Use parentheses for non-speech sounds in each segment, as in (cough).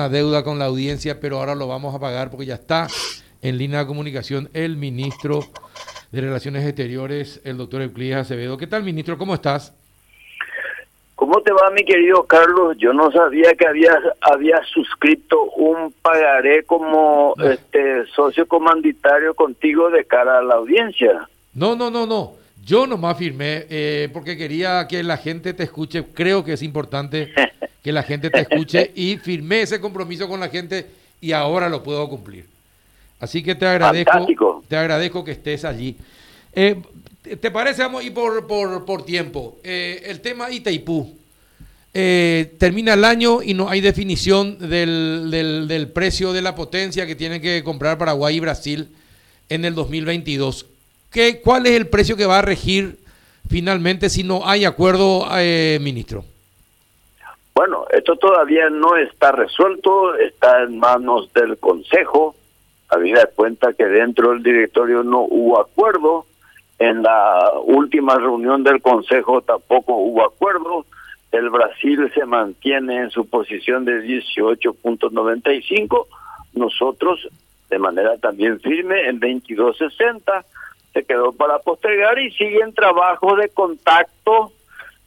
una deuda con la audiencia, pero ahora lo vamos a pagar porque ya está en línea de comunicación el ministro de Relaciones Exteriores, el doctor Euclides Acevedo. ¿Qué tal, ministro? ¿Cómo estás? ¿Cómo te va, mi querido Carlos? Yo no sabía que habías había suscrito un pagaré como este socio comanditario contigo de cara a la audiencia. No, no, no, no. Yo nomás firmé eh, porque quería que la gente te escuche. Creo que es importante (laughs) que la gente te escuche y firmé ese compromiso con la gente y ahora lo puedo cumplir. Así que te agradezco, te agradezco que estés allí. Eh, ¿Te parece? Vamos a ir por, por, por tiempo. Eh, el tema Itaipú. Eh, termina el año y no hay definición del, del, del, precio de la potencia que tienen que comprar Paraguay y Brasil en el 2022. ¿Qué, ¿Cuál es el precio que va a regir finalmente si no hay acuerdo, eh, ministro? Bueno, esto todavía no está resuelto, está en manos del Consejo. Habida cuenta que dentro del directorio no hubo acuerdo. En la última reunión del Consejo tampoco hubo acuerdo. El Brasil se mantiene en su posición de 18.95. Nosotros, de manera también firme, en 22.60. Se quedó para postergar y siguen trabajos de contacto,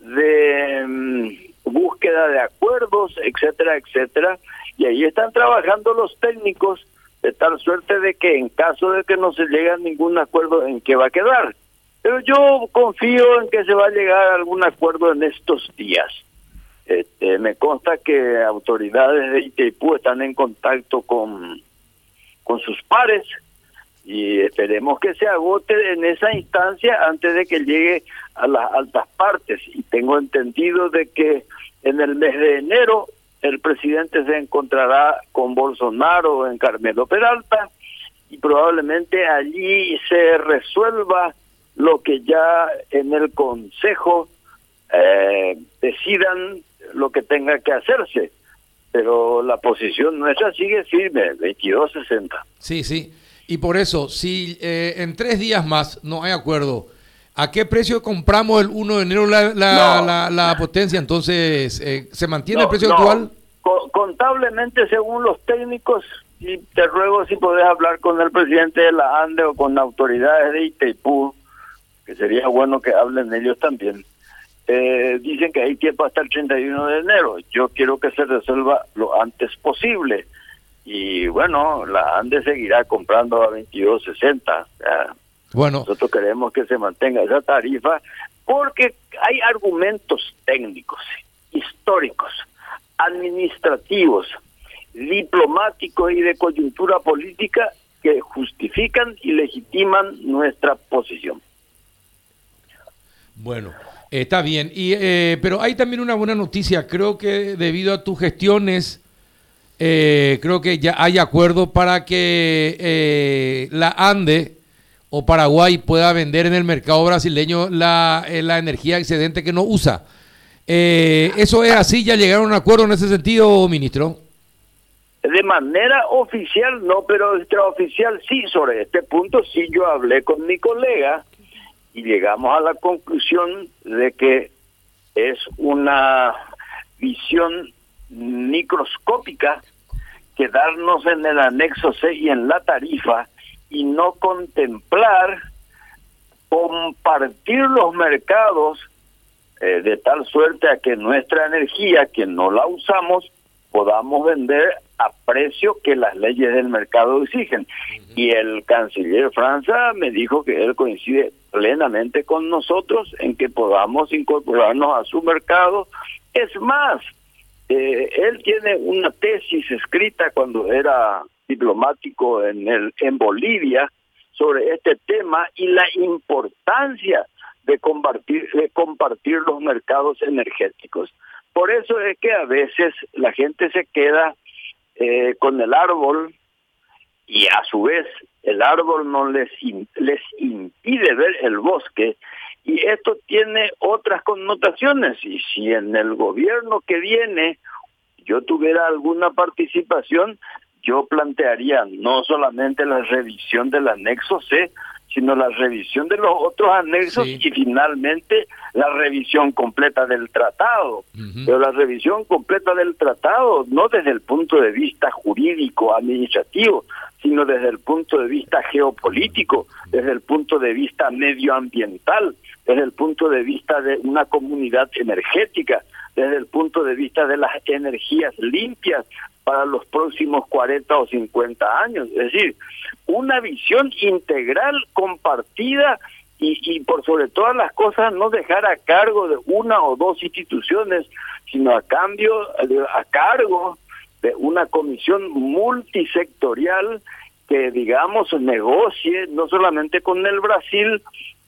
de um, búsqueda de acuerdos, etcétera, etcétera. Y ahí están trabajando los técnicos de tal suerte de que en caso de que no se llegue a ningún acuerdo, ¿en qué va a quedar? Pero yo confío en que se va a llegar a algún acuerdo en estos días. Este, me consta que autoridades de Itaipú están en contacto con, con sus pares y esperemos que se agote en esa instancia antes de que llegue a las altas partes. Y tengo entendido de que en el mes de enero el presidente se encontrará con Bolsonaro en Carmelo Peralta y probablemente allí se resuelva lo que ya en el Consejo eh, decidan lo que tenga que hacerse. Pero la posición nuestra sigue firme, 22-60. Sí, sí. Y por eso, si eh, en tres días más no hay acuerdo, ¿a qué precio compramos el 1 de enero la, la, no. la, la potencia? Entonces, eh, ¿se mantiene no, el precio no. actual? Contablemente, según los técnicos, y te ruego si podés hablar con el presidente de la ANDE o con autoridades de Itaipú, que sería bueno que hablen ellos también. Eh, dicen que hay tiempo hasta el 31 de enero. Yo quiero que se resuelva lo antes posible. Y bueno, la ANDE seguirá comprando a 22.60. Bueno. Nosotros queremos que se mantenga esa tarifa porque hay argumentos técnicos, históricos, administrativos, diplomáticos y de coyuntura política que justifican y legitiman nuestra posición. Bueno, está bien. Y, eh, pero hay también una buena noticia. Creo que debido a tus gestiones, eh, creo que ya hay acuerdo para que eh, la ANDE o Paraguay pueda vender en el mercado brasileño la, eh, la energía excedente que no usa. ¿Eso es así? ¿Ya llegaron a un acuerdo en ese sentido, ministro? De manera oficial no, pero extraoficial sí. Sobre este punto sí yo hablé con mi colega y llegamos a la conclusión de que es una visión microscópica quedarnos en el anexo C y en la tarifa y no contemplar compartir los mercados eh, de tal suerte a que nuestra energía, que no la usamos, podamos vender a precio que las leyes del mercado exigen. Uh -huh. Y el canciller Franza me dijo que él coincide plenamente con nosotros en que podamos incorporarnos a su mercado. Es más, eh, él tiene una tesis escrita cuando era diplomático en el en Bolivia sobre este tema y la importancia de compartir de compartir los mercados energéticos. Por eso es que a veces la gente se queda eh, con el árbol y a su vez el árbol no les les impide ver el bosque y esto tiene otras connotaciones. Y si en el gobierno que viene yo tuviera alguna participación yo plantearía no solamente la revisión del anexo C sino la revisión de los otros anexos y finalmente la revisión completa del tratado. Pero la revisión completa del tratado no desde el punto de vista jurídico, administrativo, sino desde el punto de vista geopolítico, desde el punto de vista medioambiental, desde el punto de vista de una comunidad energética, desde el punto de vista de las energías limpias para los próximos 40 o 50 años. Es decir, una visión integral, compartida y, y por sobre todas las cosas no dejar a cargo de una o dos instituciones, sino a cambio, a cargo de una comisión multisectorial que, digamos, negocie no solamente con el Brasil,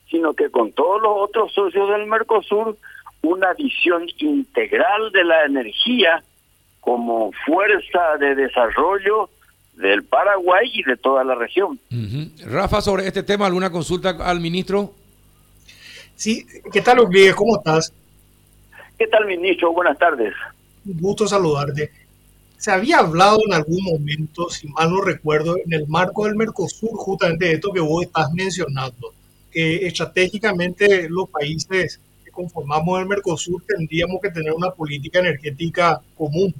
sino que con todos los otros socios del Mercosur una visión integral de la energía como fuerza de desarrollo del Paraguay y de toda la región. Rafa, sobre este tema, ¿alguna consulta al ministro? Sí, ¿qué tal, Rodríguez? ¿Cómo estás? ¿Qué tal, ministro? Buenas tardes. Un gusto saludarte. Se había hablado en algún momento, si mal no recuerdo, en el marco del Mercosur, justamente de esto que vos estás mencionando, que estratégicamente los países conformamos el Mercosur tendríamos que tener una política energética común.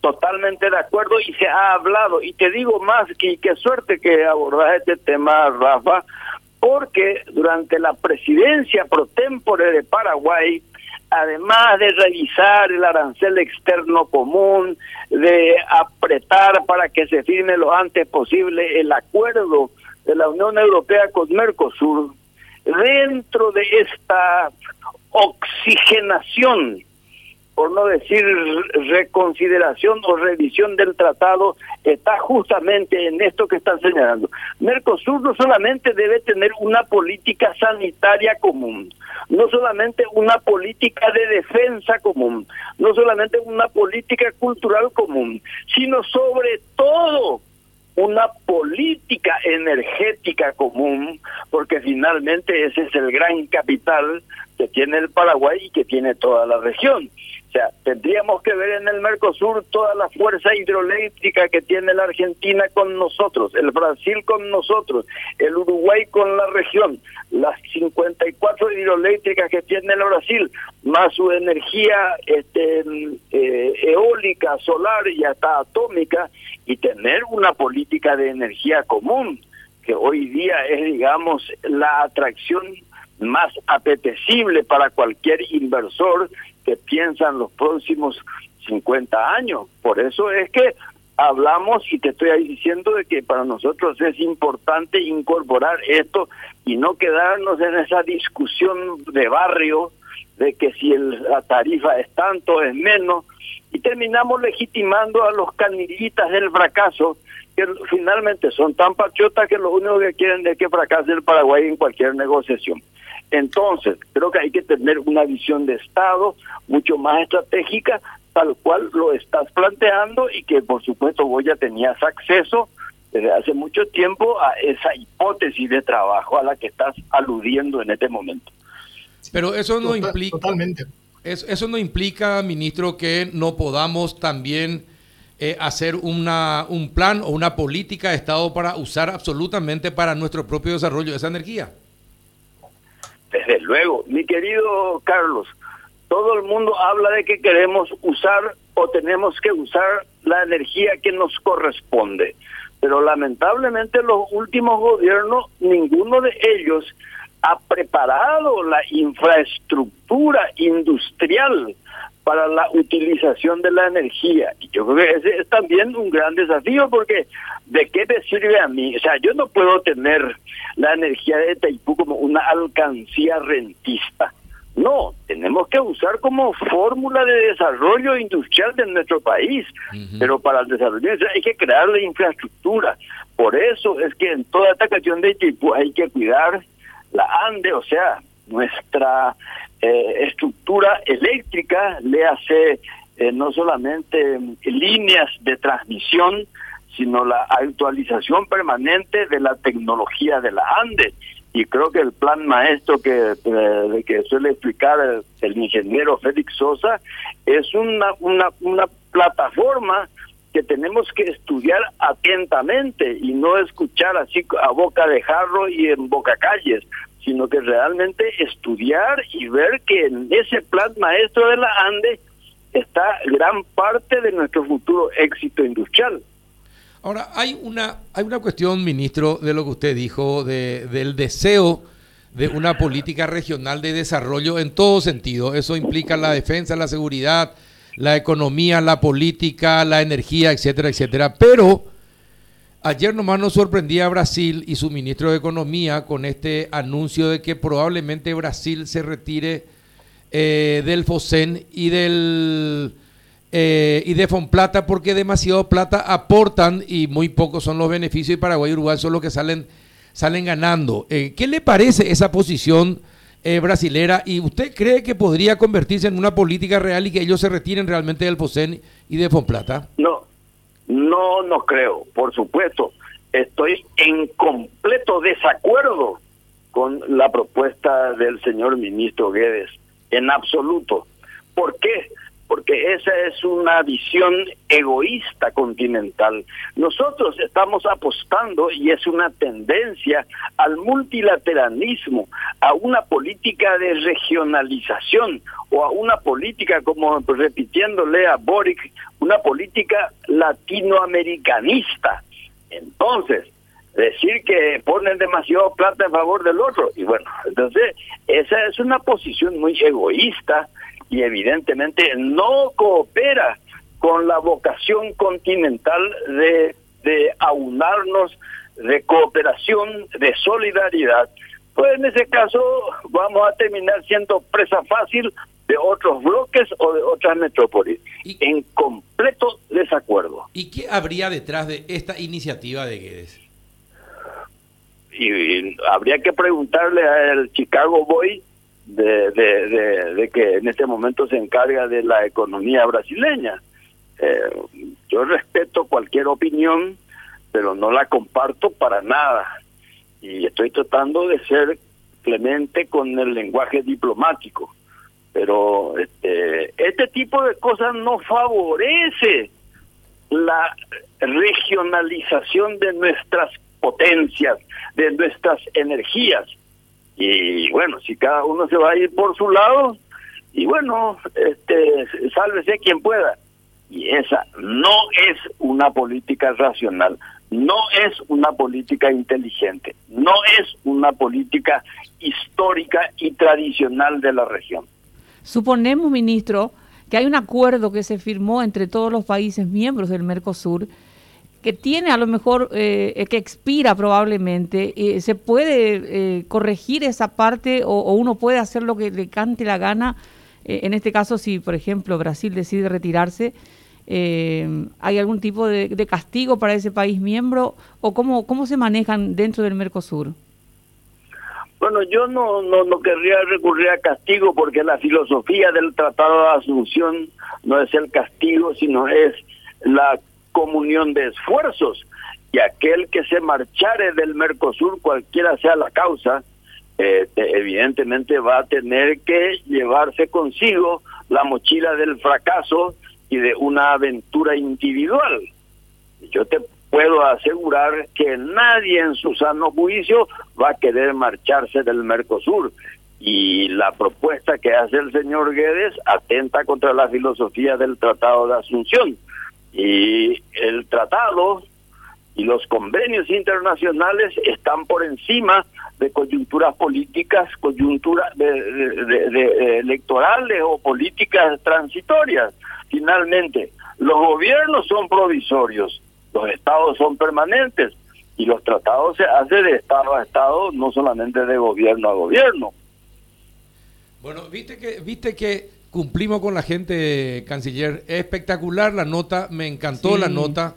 Totalmente de acuerdo y se ha hablado y te digo más que qué suerte que abordas este tema Rafa porque durante la presidencia pro tempore de Paraguay además de revisar el arancel externo común, de apretar para que se firme lo antes posible el acuerdo de la Unión Europea con Mercosur, dentro de esta oxigenación, por no decir reconsideración o revisión del tratado, está justamente en esto que están señalando. Mercosur no solamente debe tener una política sanitaria común, no solamente una política de defensa común, no solamente una política cultural común, sino sobre todo una política energética común, porque finalmente ese es el gran capital que tiene el Paraguay y que tiene toda la región. O sea, tendríamos que ver en el Mercosur toda la fuerza hidroeléctrica que tiene la Argentina con nosotros, el Brasil con nosotros, el Uruguay con la región, las 54 hidroeléctricas que tiene el Brasil, más su energía este, eh, eólica, solar y hasta atómica, y tener una política de energía común, que hoy día es, digamos, la atracción más apetecible para cualquier inversor que piensa en los próximos 50 años. Por eso es que hablamos y te estoy diciendo de que para nosotros es importante incorporar esto y no quedarnos en esa discusión de barrio de que si el, la tarifa es tanto es menos y terminamos legitimando a los canillitas del fracaso que finalmente son tan patriotas que lo único que quieren es que fracase el Paraguay en cualquier negociación. Entonces, creo que hay que tener una visión de Estado mucho más estratégica, tal cual lo estás planteando y que por supuesto vos ya tenías acceso desde hace mucho tiempo a esa hipótesis de trabajo a la que estás aludiendo en este momento. Pero eso no implica... Totalmente. Eso, no implica, ministro, que no podamos también eh, hacer una, un plan o una política de Estado para usar absolutamente para nuestro propio desarrollo esa energía. Desde luego, mi querido Carlos, todo el mundo habla de que queremos usar o tenemos que usar la energía que nos corresponde, pero lamentablemente los últimos gobiernos, ninguno de ellos ha preparado la infraestructura industrial para la utilización de la energía. Y yo creo que ese es también un gran desafío porque ¿de qué me sirve a mí? O sea, yo no puedo tener la energía de Taipú como una alcancía rentista. No, tenemos que usar como fórmula de desarrollo industrial de nuestro país, pero para el desarrollo hay que crear la infraestructura. Por eso es que en toda esta cuestión de Taipú hay que cuidar la ANDE, o sea, nuestra eh, estructura eléctrica, le hace eh, no solamente líneas de transmisión, sino la actualización permanente de la tecnología de la ANDE. Y creo que el plan maestro que, eh, que suele explicar el, ingeniero Félix Sosa es una, una, una plataforma que tenemos que estudiar atentamente y no escuchar así a boca de jarro y en boca calles, sino que realmente estudiar y ver que en ese plan maestro de la ANDE está gran parte de nuestro futuro éxito industrial. Ahora, hay una, hay una cuestión, ministro, de lo que usted dijo, de, del deseo de una política regional de desarrollo en todo sentido. Eso implica la defensa, la seguridad, la economía, la política, la energía, etcétera, etcétera. Pero ayer nomás nos sorprendía Brasil y su ministro de Economía con este anuncio de que probablemente Brasil se retire eh, del FOSEN y del eh, y de Fonplata porque demasiado plata aportan y muy pocos son los beneficios y Paraguay y Uruguay son los que salen salen ganando. Eh, ¿Qué le parece esa posición? eh, brasilera y usted cree que podría convertirse en una política real y que ellos se retiren realmente del FOSEN y de Fonplata? No, no, no creo, por supuesto. Estoy en completo desacuerdo con la propuesta del señor ministro Guedes, en absoluto. ¿Por qué? Porque esa es una visión egoísta continental. Nosotros estamos apostando, y es una tendencia, al multilateralismo, a una política de regionalización o a una política, como repitiéndole a Boric, una política latinoamericanista. Entonces, decir que ponen demasiado plata en favor del otro. Y bueno, entonces esa es una posición muy egoísta y evidentemente no coopera con la vocación continental de, de aunarnos, de cooperación, de solidaridad. Pues en ese caso vamos a terminar siendo presa fácil de otros bloques o de otras metrópolis. Y, en completo desacuerdo. ¿Y qué habría detrás de esta iniciativa de Guedes? Y, habría que preguntarle al Chicago Boy de, que en este momento se encarga de la economía brasileña. Eh, yo respeto cualquier opinión, pero no la comparto para nada. Y estoy tratando de ser clemente con el lenguaje diplomático. Pero este, este tipo de cosas no favorece la regionalización de nuestras potencias, de nuestras energías. Y bueno, si cada uno se va a ir por su lado, y bueno, este, sálvese quien pueda. Y esa no es una política racional, no es una política inteligente, no es una política histórica y tradicional de la región. Suponemos, ministro, que hay un acuerdo que se firmó entre todos los países miembros del Mercosur que tiene a lo mejor, eh, que expira probablemente, eh, ¿se puede eh, corregir esa parte o, uno puede hacer lo que le cante la gana? en este caso, si por ejemplo Brasil decide retirarse, ¿hay algún tipo de, castigo para ese país miembro o cómo, cómo se manejan dentro del Mercosur? Bueno, yo no, no, no querría recurrir a castigo porque la filosofía del Tratado de Asunción no es el castigo, sino es la comunión de esfuerzos y aquel que se marchare del Mercosur, cualquiera sea la causa, eh, evidentemente va a tener que llevarse consigo la mochila del fracaso y de una aventura individual. Yo te puedo asegurar que nadie en su sano juicio va a querer marcharse del Mercosur. Y la propuesta que hace el señor Guedes atenta contra la filosofía del Tratado de Asunción y el tratado y los convenios internacionales están por encima de coyunturas políticas, coyunturas de, electorales o políticas transitorias. Finalmente, los gobiernos son provisorios, los estados son permanentes y los tratados se hacen de estado a estado, no solamente de gobierno a gobierno. Bueno, viste que viste que cumplimos con la gente, canciller. espectacular la nota, me encantó la nota.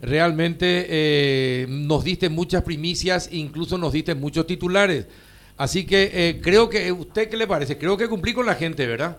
Realmente eh, nos diste muchas primicias, incluso nos diste muchos titulares. Así que eh, creo que, ¿usted qué le parece? Creo que cumplí con la gente, ¿verdad?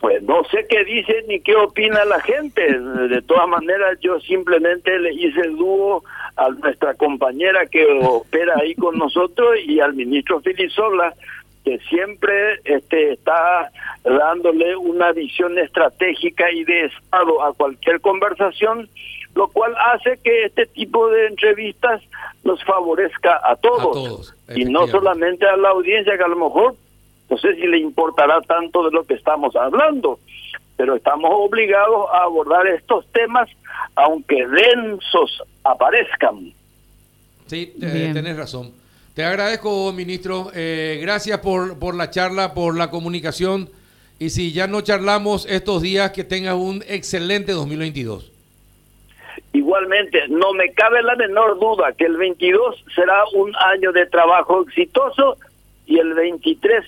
Pues no sé qué dice ni qué opina la gente. De todas maneras, yo simplemente le hice el dúo a nuestra compañera que opera ahí con nosotros y al ministro Filisola que siempre este, está dándole una visión estratégica y de Estado a cualquier conversación, lo cual hace que este tipo de entrevistas nos favorezca a todos, y no solamente a la audiencia que a lo mejor no sé si le importará tanto de lo que estamos hablando, pero estamos obligados a abordar estos temas aunque densos aparezcan. Sí, tenés razón. Te agradezco, ministro. Eh, gracias por, por la charla, por la comunicación. Y si ya no charlamos estos días, que tengas un excelente 2022. Igualmente, no me cabe la menor duda que el 22 será un año de trabajo exitoso y el 23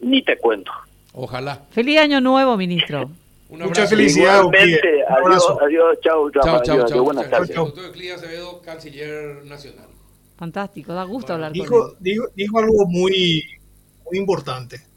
ni te cuento. Ojalá. Feliz año nuevo, ministro. Mucha felicidad. Adiós, adiós, chao, chao, chao, chao. Buenas tardes. canciller nacional. Fantástico, da gusto hablar dijo, con él. Dijo, dijo algo muy, muy importante.